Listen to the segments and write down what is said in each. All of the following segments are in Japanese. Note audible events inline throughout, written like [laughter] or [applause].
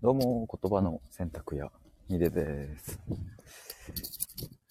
どうも、言葉の選択やヒデです。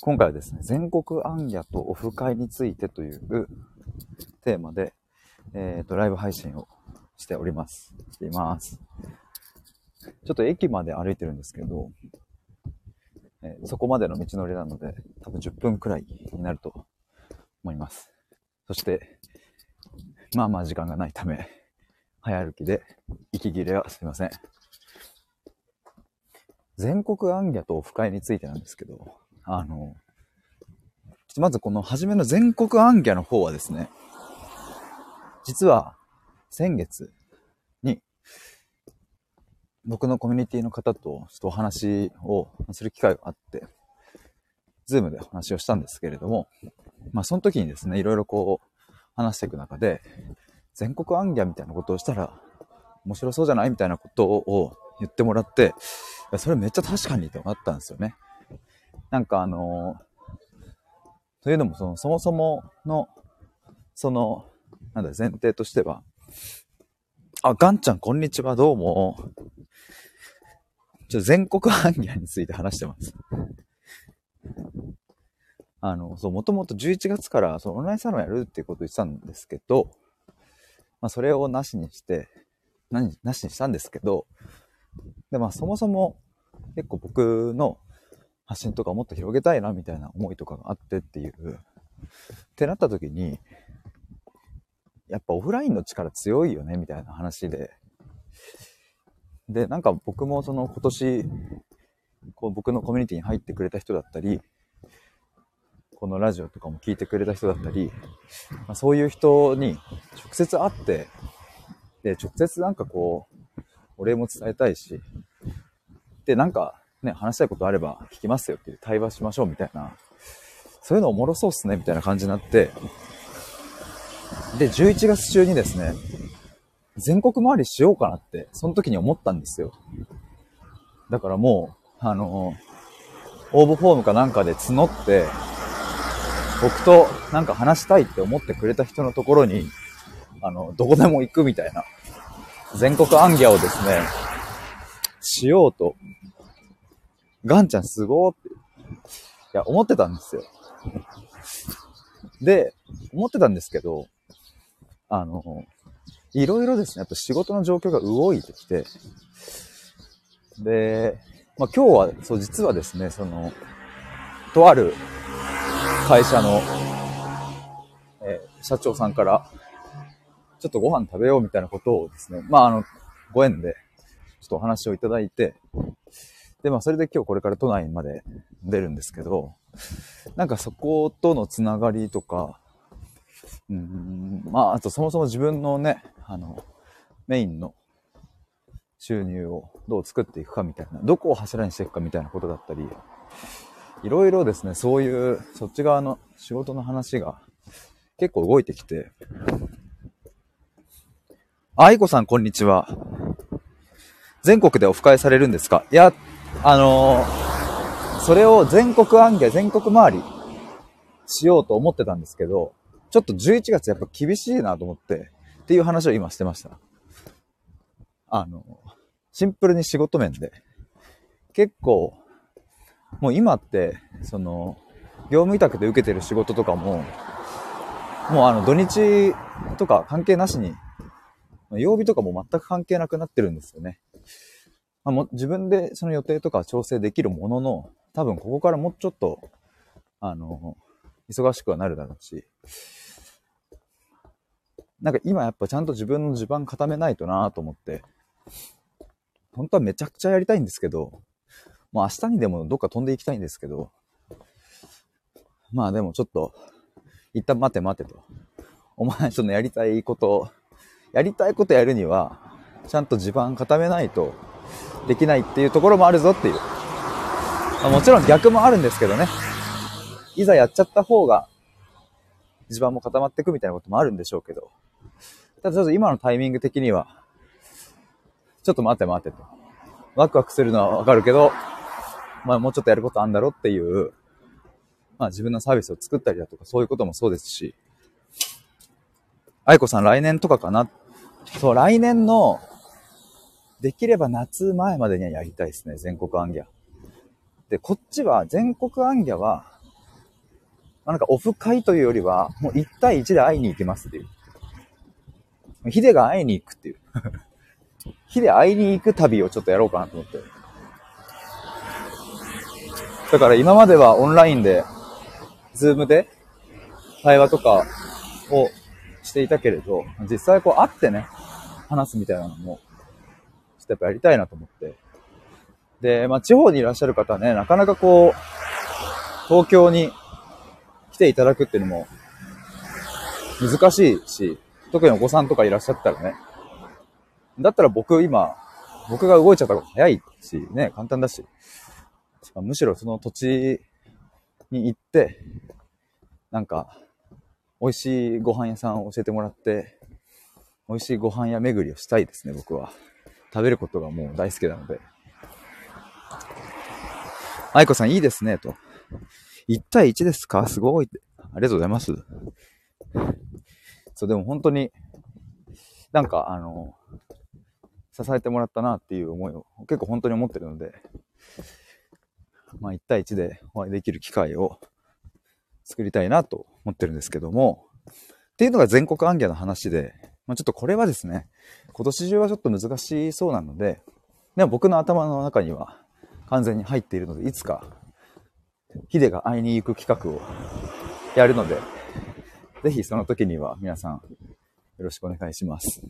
今回はですね、全国暗夜とオフ会についてというテーマで、えっ、と、ライブ配信をしております。しています。ちょっと駅まで歩いてるんですけど、えーそこまでの道のりなので、多分10分くらいになると思います。そして、まあまあ時間がないため、早歩きで、息切れはすいません。全国暗夜とオフ会についてなんですけど、あの、まずこの初めの全国暗夜の方はですね、実は先月に僕のコミュニティの方とちょっとお話をする機会があって、ズームでお話をしたんですけれども、まあその時にですね、いろいろこう話していく中で、全国暗夜みたいなことをしたら面白そうじゃないみたいなことを言ってもらって、それめっちゃ確かにとなったんですよね。なんかあのというのもそのそもそもの、その、なんだ、前提としては、あ、ガンちゃんこんにちは、どうも。ちょ、全国暗夜について話してます。あの、そう、もともと11月からそのオンラインサロンやるっていうことを言ってたんですけど、まあ、それをなしにして、何、なしにしたんですけど、で、まあ、そもそも結構僕の発信とかもっと広げたいなみたいな思いとかがあってっていう、ってなった時に、やっぱオフラインの力強いよねみたいな話で、で、なんか僕もその今年、こう僕のコミュニティに入ってくれた人だったり、このラジオとかも聞いてくれた人だったり、まあ、そういう人に直接会って、で、直接なんかこう、お礼も伝えたいし、で、なんかね、話したいことあれば聞きますよっていう対話しましょうみたいな、そういうのおもろそうっすねみたいな感じになって、で、11月中にですね、全国回りしようかなって、その時に思ったんですよ。だからもう、あの、応募フォームかなんかで募って、僕となんか話したいって思ってくれた人のところに、あの、どこでも行くみたいな、全国暗夜をですね、しようと、ガンちゃんすごーって、いや、思ってたんですよ。で、思ってたんですけど、あの、いろいろですね、やっぱ仕事の状況が動いてきて、で、まあ今日は、そう、実はですね、その、とある会社の、えー社長さんから、ちょっとご飯食べようみたいなことをですね、まああの、ご縁で、ちょっとお話をいただいて、で、まあそれで今日これから都内まで出るんですけど、なんかそことのつながりとか、うん、まああとそもそも自分のね、あの、メインの収入をどう作っていくかみたいな、どこを柱にしていくかみたいなことだったり、いろいろですね、そういう、そっち側の仕事の話が結構動いてきて、愛子さんこんにちは。全国でオフ会されるんですか？いや、あのーそれを全国暗夜、全国回りしようと思ってたんですけど、ちょっと11月やっぱ厳しいなと思って、っていう話を今してました。あの、シンプルに仕事面で。結構、もう今って、その、業務委託で受けてる仕事とかも、もうあの土日とか関係なしに、曜日とかも全く関係なくなってるんですよね。まあ、も自分でその予定とか調整できるものの、多分ここからもうちょっと、あの、忙しくはなるだろうし、なんか今やっぱちゃんと自分の地盤固めないとなと思って、本当はめちゃくちゃやりたいんですけど、もう明日にでもどっか飛んでいきたいんですけど、まあでもちょっと、一旦待て待てと。お前そのやりたいこと、やりたいことやるには、ちゃんと地盤固めないとできないっていうところもあるぞっていう。まあもちろん逆もあるんですけどね。いざやっちゃった方が地盤も固まっていくみたいなこともあるんでしょうけど。ただちょっと今のタイミング的には、ちょっと待って待ってと。ワクワクするのはわかるけど、まあもうちょっとやることあんだろっていう、まあ自分のサービスを作ったりだとかそういうこともそうですし、愛子さん来年とかかな？そう、来年のできれば夏前までにはやりたいですね、全国アンギャ。で、こっちは、全国行脚は、まあ、なんかオフ会というよりは、もう1対1で会いに行きますっていう。ヒデが会いに行くっていう。[laughs] ヒデ会いに行く旅をちょっとやろうかなと思って。だから今まではオンラインで、 Zoom で対話とかをしていたけれど、実際こう会ってね、話すみたいなのも、ちょっとやっぱやりたいなと思って。で、まあ地方にいらっしゃる方はね、なかなかこう、東京に来ていただくっていうのも難しいし、特にお子さんとかいらっしゃったらね。だったら僕今、僕が動いちゃった方が早いし、ね、簡単だし。むしろその土地に行って、なんか、美味しいご飯屋さんを教えてもらって、美味しいご飯屋巡りをしたいですね、僕は。食べることがもう大好きなので。愛子さんいいですね、と。1対1ですか？すごいって。ありがとうございます。そう、でも本当に、なんかあの、支えてもらったなっていう思いを結構本当に思ってるので、まあ1対1でお会いできる機会を作りたいなと思ってるんですけども、っていうのが全国アンギャの話で、まあ、ちょっとこれはですね、今年中はちょっと難しそうなので、でも僕の頭の中には完全に入っているので、いつかヒデが会いに行く企画をやるので、ぜひその時には皆さんよろしくお願いします。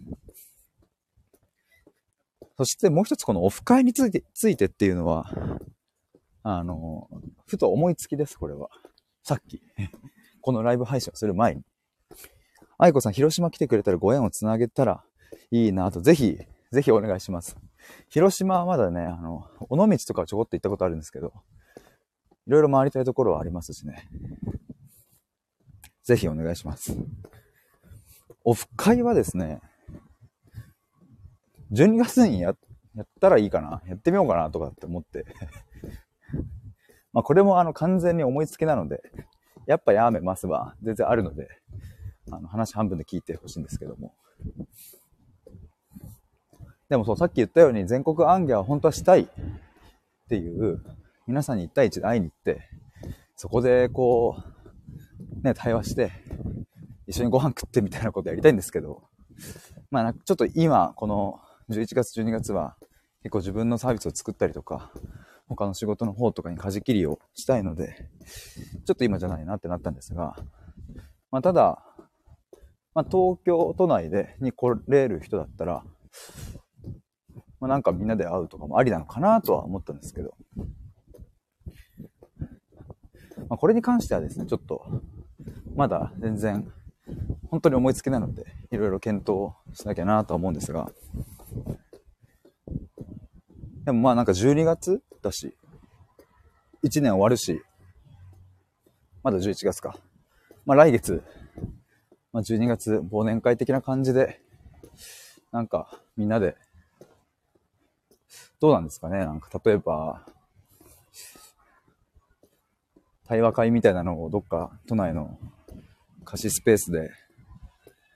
そしてもう一つこのオフ会について、ついてっていうのは、あの、ふと思いつきです、これは。さっき。[laughs] このライブ配信をする前に。愛子さん、広島来てくれたらご縁をつなげたらいいなと、ぜひ、ぜひお願いします。広島はまだね、あの、尾道とかちょこっと行ったことあるんですけど、いろいろ回りたいところはありますしね。ぜひお願いします。オフ会はですね、12月にややったらいいかな、やってみようかなとかって思ってまあこれもあの完全に思いつきなので、やっぱやめますは全然あるので、あの話半分で聞いてほしいんですけども。でもそう、さっき言ったように全国アンギャは本当はしたいっていう皆さんに1対1で会いに行って、そこでこう、ね、対話して、一緒にご飯食ってみたいなことやりたいんですけど、まあ、ちょっと今、この11月、12月は、結構自分のサービスを作ったりとか、他の仕事の方とかに舵切りをしたいので、ちょっと今じゃないなってなったんですが、まあ、ただ、まあ、東京都内でに来れる人だったら、まあ、なんかみんなで会うとかもありなのかなとは思ったんですけど、まあ、これに関してはですね、ちょっと、まだ全然、本当に思いつきなので、いろいろ検討しなきゃなとは思うんですが、でもまあなんか12月だし、1年終わるし、まだ11月か。まあ来月、まあ12月忘年会的な感じで、なんかみんなで、どうなんですかねなんか例えば、対話会みたいなのをどっか都内の貸しスペースで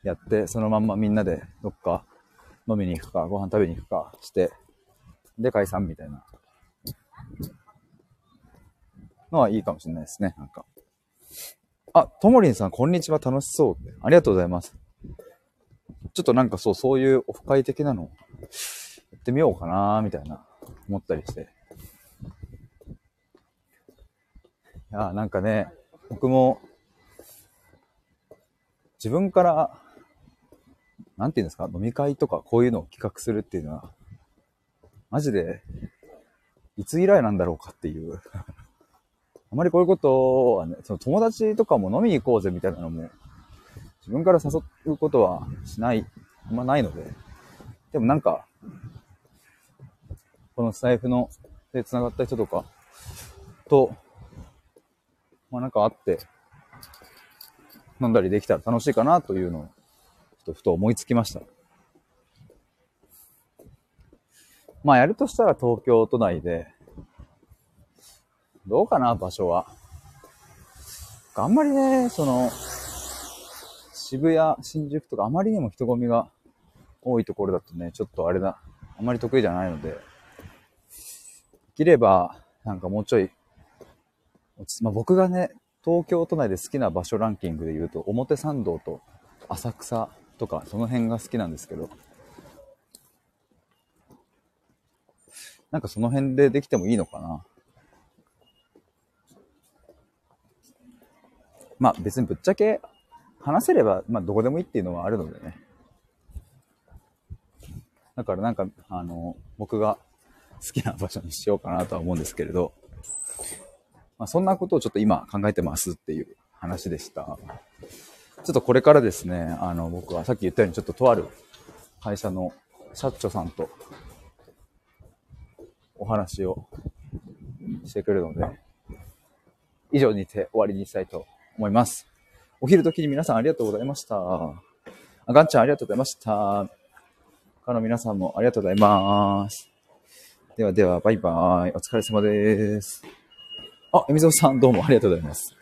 やって、そのまんまみんなでどっか飲みに行くか、ご飯食べに行くかして、で解散みたいなのはいいかもしれないですね、なんか。あ、ともりんさん、こんにちは、楽しそう。ありがとうございます。ちょっとなんかそう、そういうオフ会的なのやってみようかなみたいな、思ったりして。いや、なんかね、僕も、自分から、なんていうんですか、飲み会とかこういうのを企画するっていうのは、マジで、いつ以来なんだろうかっていう [laughs] あまりこういうことはね、その友達とかも飲みに行こうぜみたいなのも、自分から誘うことはしない、あんまないので、でもなんか、この財布ので繋がった人とかとまあなんかあって、飲んだりできたら楽しいかなというのを、ちょっとふと思いつきました。まあやるとしたら東京都内で、どうかな、場所は。あんまりね、その、渋谷、新宿とかあまりにも人混みが多いところだとね、ちょっとあれだ、あんまり得意じゃないので、できれば、なんかもうちょい、まあ、僕がね、東京都内で好きな場所ランキングで言うと、表参道と浅草とか、その辺が好きなんですけど、なんかその辺でできてもいいのかな。まあ別にぶっちゃけ話せれば、まあどこでもいいっていうのはあるのでね。だからなんか、あの、僕が好きな場所にしようかなとは思うんですけれど、まあ、そんなことをちょっと今考えてますっていう話でした。ちょっとこれからですね、あの、僕はさっき言ったようにちょっととある会社の社長さんとお話をしてくるので、以上にて終わりにしたいと思います。お昼時に皆さんありがとうございました。あガンちゃんありがとうございました。他の皆さんもありがとうございます。ではでは、バイバイ。お疲れ様です。あ、エミゾさんどうもありがとうございます。